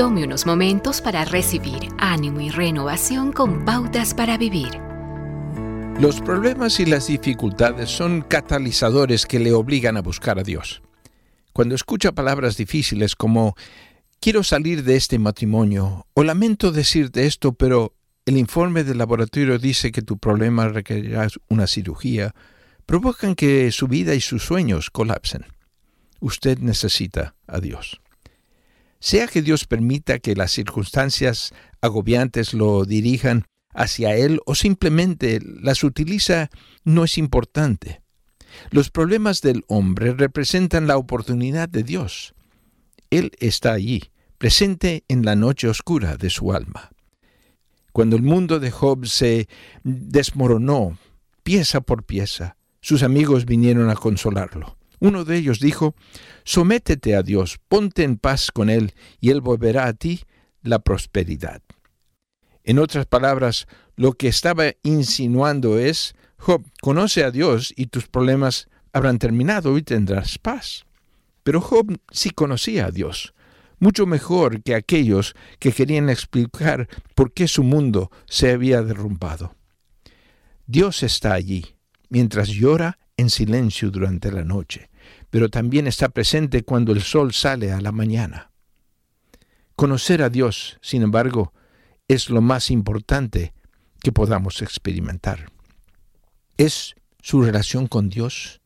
Tome unos momentos para recibir ánimo y renovación con pautas para vivir. Los problemas y las dificultades son catalizadores que le obligan a buscar a Dios. Cuando escucha palabras difíciles como quiero salir de este matrimonio o lamento decirte esto, pero el informe del laboratorio dice que tu problema requerirá una cirugía, provocan que su vida y sus sueños colapsen. Usted necesita a Dios. Sea que Dios permita que las circunstancias agobiantes lo dirijan hacia Él o simplemente las utiliza, no es importante. Los problemas del hombre representan la oportunidad de Dios. Él está allí, presente en la noche oscura de su alma. Cuando el mundo de Job se desmoronó pieza por pieza, sus amigos vinieron a consolarlo. Uno de ellos dijo, Sométete a Dios, ponte en paz con Él, y Él volverá a ti la prosperidad. En otras palabras, lo que estaba insinuando es, Job, conoce a Dios y tus problemas habrán terminado y tendrás paz. Pero Job sí conocía a Dios, mucho mejor que aquellos que querían explicar por qué su mundo se había derrumbado. Dios está allí, mientras llora en silencio durante la noche, pero también está presente cuando el sol sale a la mañana. Conocer a Dios, sin embargo, es lo más importante que podamos experimentar. Es su relación con Dios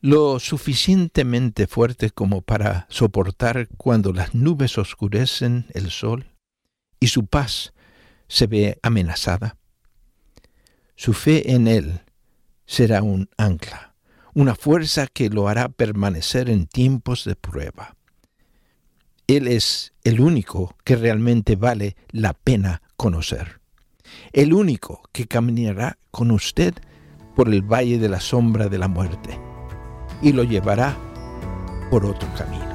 lo suficientemente fuerte como para soportar cuando las nubes oscurecen el sol y su paz se ve amenazada. Su fe en Él será un ancla, una fuerza que lo hará permanecer en tiempos de prueba. Él es el único que realmente vale la pena conocer, el único que caminará con usted por el valle de la sombra de la muerte y lo llevará por otro camino.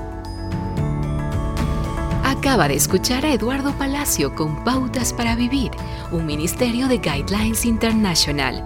Acaba de escuchar a Eduardo Palacio con Pautas para Vivir, un ministerio de Guidelines International.